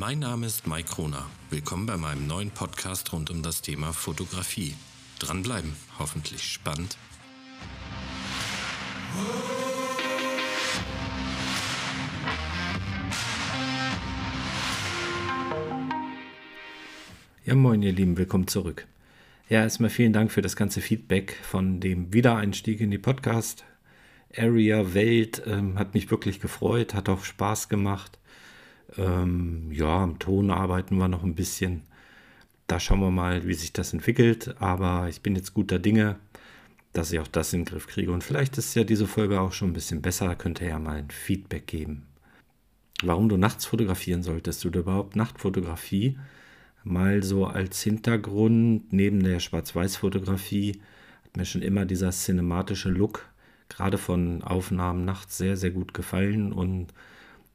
Mein Name ist Mike Kroner. Willkommen bei meinem neuen Podcast rund um das Thema Fotografie. Dranbleiben, hoffentlich spannend. Ja, moin, ihr Lieben, willkommen zurück. Ja, erstmal vielen Dank für das ganze Feedback von dem Wiedereinstieg in die Podcast. Area Welt ähm, hat mich wirklich gefreut, hat auch Spaß gemacht. Ähm, ja, am Ton arbeiten wir noch ein bisschen. Da schauen wir mal, wie sich das entwickelt. Aber ich bin jetzt guter Dinge, dass ich auch das in den Griff kriege. Und vielleicht ist ja diese Folge auch schon ein bisschen besser. Da könnt ihr ja mal ein Feedback geben. Warum du nachts fotografieren solltest oder überhaupt Nachtfotografie mal so als Hintergrund neben der Schwarz-Weiß-Fotografie hat mir schon immer dieser cinematische Look gerade von Aufnahmen nachts sehr, sehr gut gefallen und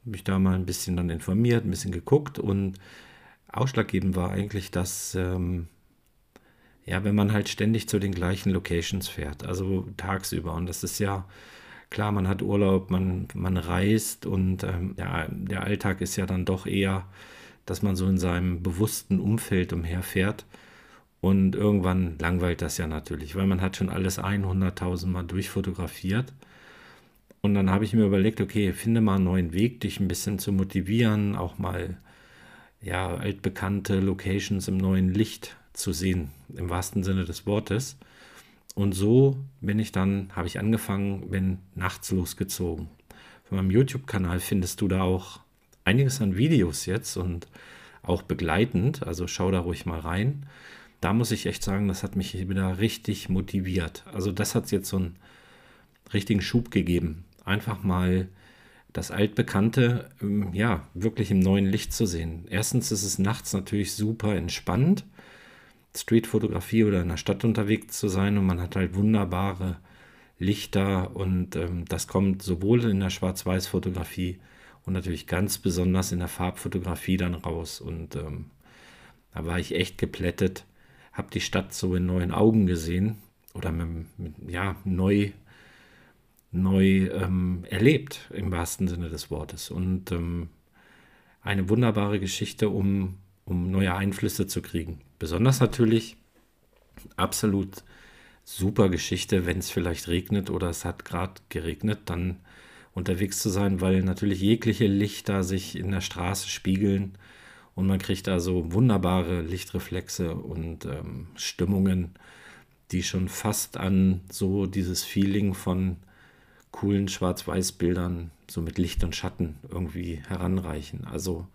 mich da mal ein bisschen dann informiert, ein bisschen geguckt und ausschlaggebend war eigentlich, dass ähm, ja, wenn man halt ständig zu den gleichen Locations fährt, also tagsüber und das ist ja klar, man hat Urlaub, man, man reist und ähm, ja, der Alltag ist ja dann doch eher dass man so in seinem bewussten Umfeld umherfährt. Und irgendwann langweilt das ja natürlich, weil man hat schon alles 100.000 Mal durchfotografiert. Und dann habe ich mir überlegt, okay, finde mal einen neuen Weg, dich ein bisschen zu motivieren, auch mal ja, altbekannte Locations im neuen Licht zu sehen, im wahrsten Sinne des Wortes. Und so bin ich dann, habe ich angefangen, bin nachts losgezogen. Von meinem YouTube-Kanal findest du da auch einiges an Videos jetzt und auch begleitend, also schau da ruhig mal rein. Da muss ich echt sagen, das hat mich wieder richtig motiviert. Also das hat jetzt so einen richtigen Schub gegeben. Einfach mal das Altbekannte, ähm, ja, wirklich im neuen Licht zu sehen. Erstens ist es nachts natürlich super entspannt, Streetfotografie oder in der Stadt unterwegs zu sein und man hat halt wunderbare Lichter und ähm, das kommt sowohl in der Schwarz-Weiß-Fotografie und natürlich ganz besonders in der Farbfotografie dann raus. Und ähm, da war ich echt geplättet, habe die Stadt so in neuen Augen gesehen oder mit, mit, ja, neu, neu ähm, erlebt im wahrsten Sinne des Wortes. Und ähm, eine wunderbare Geschichte, um, um neue Einflüsse zu kriegen. Besonders natürlich absolut super Geschichte, wenn es vielleicht regnet oder es hat gerade geregnet, dann unterwegs zu sein, weil natürlich jegliche Lichter sich in der Straße spiegeln und man kriegt da so wunderbare Lichtreflexe und ähm, Stimmungen, die schon fast an so dieses Feeling von coolen Schwarz-Weiß-Bildern so mit Licht und Schatten irgendwie heranreichen. Also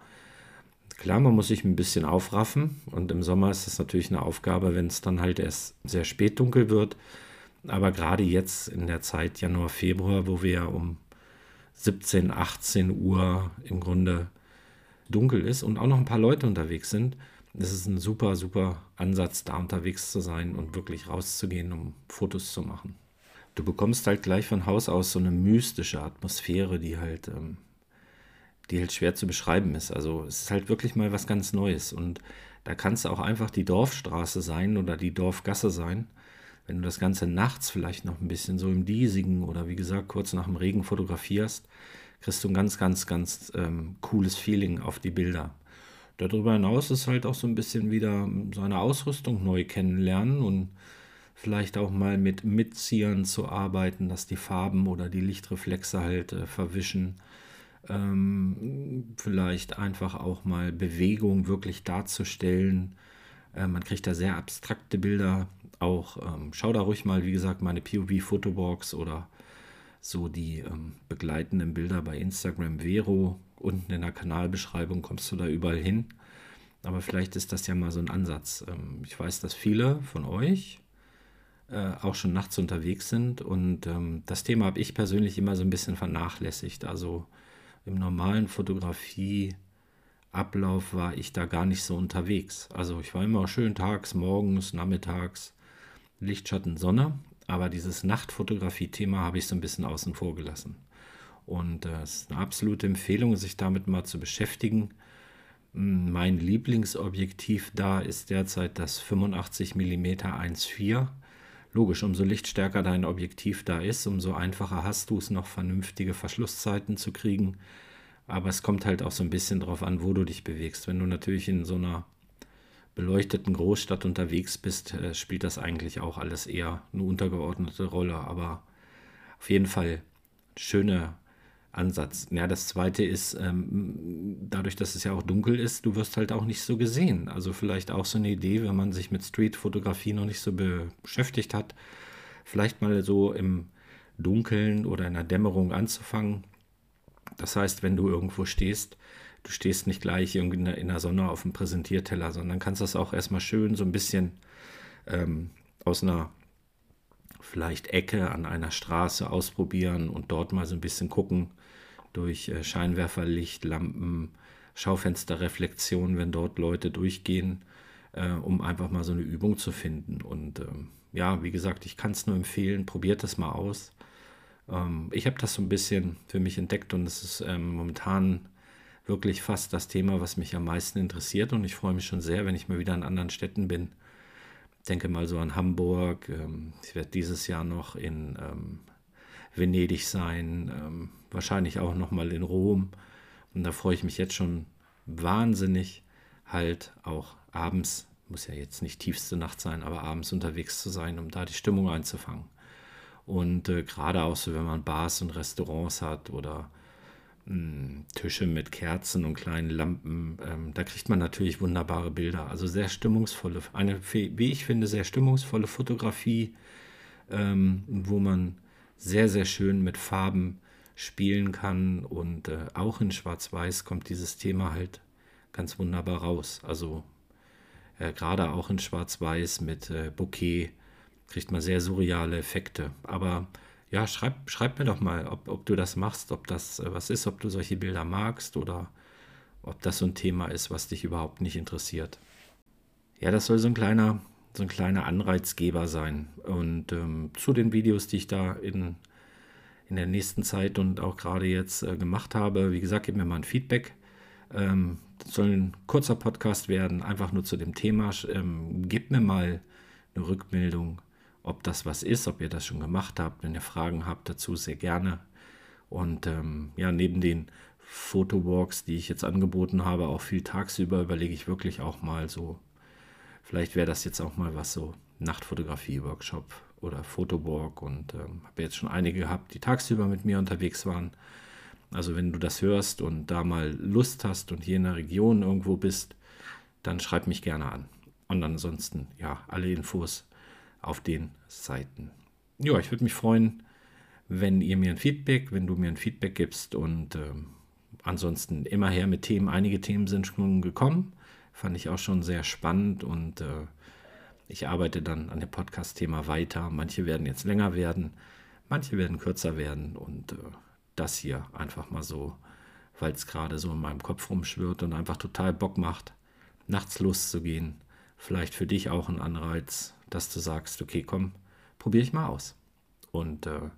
klar, man muss sich ein bisschen aufraffen und im Sommer ist das natürlich eine Aufgabe, wenn es dann halt erst sehr spät dunkel wird. Aber gerade jetzt in der Zeit Januar, Februar, wo wir ja um 17, 18 Uhr im Grunde dunkel ist und auch noch ein paar Leute unterwegs sind, ist ein super, super Ansatz, da unterwegs zu sein und wirklich rauszugehen, um Fotos zu machen. Du bekommst halt gleich von Haus aus so eine mystische Atmosphäre, die halt, ähm, die halt schwer zu beschreiben ist. Also es ist halt wirklich mal was ganz Neues. Und da kann es auch einfach die Dorfstraße sein oder die Dorfgasse sein wenn du das Ganze nachts vielleicht noch ein bisschen so im Diesigen oder wie gesagt kurz nach dem Regen fotografierst, kriegst du ein ganz, ganz, ganz ähm, cooles Feeling auf die Bilder. Darüber hinaus ist halt auch so ein bisschen wieder seine Ausrüstung neu kennenlernen und vielleicht auch mal mit Mitziehern zu arbeiten, dass die Farben oder die Lichtreflexe halt äh, verwischen. Ähm, vielleicht einfach auch mal Bewegung wirklich darzustellen. Äh, man kriegt da sehr abstrakte Bilder auch. Ähm, schau da ruhig mal, wie gesagt, meine POV-Fotobox oder so die ähm, begleitenden Bilder bei Instagram Vero. Unten in der Kanalbeschreibung kommst du da überall hin. Aber vielleicht ist das ja mal so ein Ansatz. Ähm, ich weiß, dass viele von euch äh, auch schon nachts unterwegs sind und ähm, das Thema habe ich persönlich immer so ein bisschen vernachlässigt. Also im normalen Fotografie Ablauf war ich da gar nicht so unterwegs. Also ich war immer schön tags, morgens, nachmittags, Licht, Schatten, Sonne. Aber dieses Nachtfotografie-Thema habe ich so ein bisschen außen vor gelassen. Und äh, es ist eine absolute Empfehlung, sich damit mal zu beschäftigen. Hm, mein Lieblingsobjektiv da ist derzeit das 85 mm 1.4. Logisch, umso lichtstärker dein Objektiv da ist, umso einfacher hast du es noch vernünftige Verschlusszeiten zu kriegen Aber es kommt halt auch so ein bisschen drauf an, wo du dich bewegst. Wenn du natürlich in so einer beleuchteten Großstadt unterwegs bist, äh, spielt das eigentlich auch alles eher eine untergeordnete Rolle. Aber auf jeden Fall schöner Ansatz. Ja, das zweite ist, ähm, dadurch, dass es ja auch dunkel ist, du wirst halt auch nicht so gesehen. Also vielleicht auch so eine Idee, wenn man sich mit Streetfotografie noch nicht so beschäftigt hat, vielleicht mal so im Dunkeln oder in der Dämmerung anzufangen. Das heißt, wenn du irgendwo stehst, du stehst nicht gleich irgendwie in der Sonne auf dem Präsentierteller, sondern kannst das auch erstmal schön so ein bisschen ähm, aus einer vielleicht Ecke an einer Straße ausprobieren und dort mal so ein bisschen gucken durch äh, Scheinwerferlicht, Lampen, Schaufensterreflexion, wenn dort Leute durchgehen, äh, um einfach mal so eine Übung zu finden. Und ähm, ja, wie gesagt, ich kann es nur empfehlen, probiert das mal aus. Ähm, ich habe das so ein bisschen für mich entdeckt und es ist ähm, momentan wirklich fast das Thema, was mich am meisten interessiert. Und ich freue mich schon sehr, wenn ich mal wieder in anderen Städten bin. Denke mal so an Hamburg. Ähm, ich werde dieses Jahr noch in ähm, Venedig sein, ähm, wahrscheinlich auch noch mal in Rom. Und da freue ich mich jetzt schon wahnsinnig, halt auch abends, muss ja jetzt nicht tiefste Nacht sein, aber abends unterwegs zu sein, um da die Stimmung einzufangen. Und äh, gerade auch so, wenn man Bars und Restaurants hat oder Tische mit Kerzen und kleinen Lampen. Ähm, da kriegt man natürlich wunderbare Bilder. Also sehr stimmungsvolle, eine, wie ich finde, sehr stimmungsvolle Fotografie, ähm, wo man sehr, sehr schön mit Farben spielen kann. Und äh, auch in Schwarz-Weiß kommt dieses Thema halt ganz wunderbar raus. Also äh, gerade auch in Schwarz-Weiß mit äh, Bouquet kriegt man sehr surreale Effekte. Aber ja, schreib, schreib mir doch mal, ob, ob du das machst, ob das äh, was ist, ob du solche Bilder magst oder ob das so ein Thema ist, was dich überhaupt nicht interessiert. Ja, das soll so ein kleiner, so ein kleiner Anreizgeber sein. Und ähm, zu den Videos, die ich da in, in der nächsten Zeit und auch gerade jetzt äh, gemacht habe, wie gesagt, gib mir mal ein Feedback. Ähm, das soll ein kurzer Podcast werden, einfach nur zu dem Thema. Ähm, gib mir mal eine Rückmeldung ob das was ist, ob ihr das schon gemacht habt. Wenn ihr Fragen habt dazu, sehr gerne. Und ähm, ja, neben den Fotowalks, die ich jetzt angeboten habe, auch viel tagsüber, überlege ich wirklich auch mal so, vielleicht wäre das jetzt auch mal was so, Nachtfotografie-Workshop oder Fotowalk und ähm, habe jetzt schon einige gehabt, die tagsüber mit mir unterwegs waren. Also wenn du das hörst und da mal Lust hast und hier in der Region irgendwo bist, dann schreib mich gerne an. Und ansonsten, ja, alle Infos auf den Seiten. Ja, ich würde mich freuen, wenn ihr mir ein Feedback, wenn du mir ein Feedback gibst und äh, ansonsten immer her mit Themen. Einige Themen sind schon gekommen, fand ich auch schon sehr spannend und äh, ich arbeite dann an dem Podcast-Thema weiter. Manche werden jetzt länger werden, manche werden kürzer werden und äh, das hier einfach mal so, weil es gerade so in meinem Kopf rumschwirrt und einfach total Bock macht, nachts loszugehen. Vielleicht für dich auch ein Anreiz, dass du sagst, okay, komm, probiere ich mal aus. Und äh,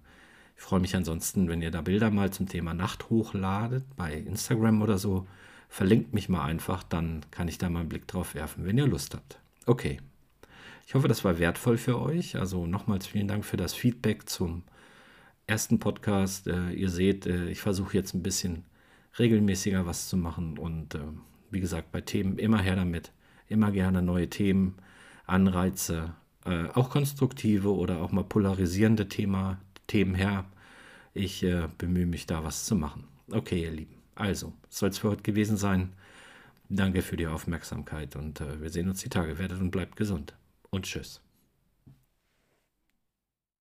ich freue mich ansonsten, wenn ihr da Bilder mal zum Thema Nacht hochladet, bei Instagram oder so. Verlinkt mich mal einfach, dann kann ich da mal einen Blick drauf werfen, wenn ihr Lust habt. Okay. Ich hoffe, das war wertvoll für euch. Also nochmals vielen Dank für das Feedback zum ersten Podcast. Äh, ihr seht, äh, ich versuche jetzt ein bisschen regelmäßiger was zu machen und äh, wie gesagt, bei Themen immer her damit. Immer gerne neue Themen, Anreize, äh, auch konstruktive oder auch mal polarisierende Thema, Themen her. Ich äh, bemühe mich da was zu machen. Okay, ihr Lieben. Also, soll es für heute gewesen sein. Danke für die Aufmerksamkeit und äh, wir sehen uns die Tage. Werdet und bleibt gesund. Und tschüss.